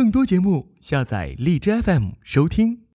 更多节目下载荔枝 fm 收听。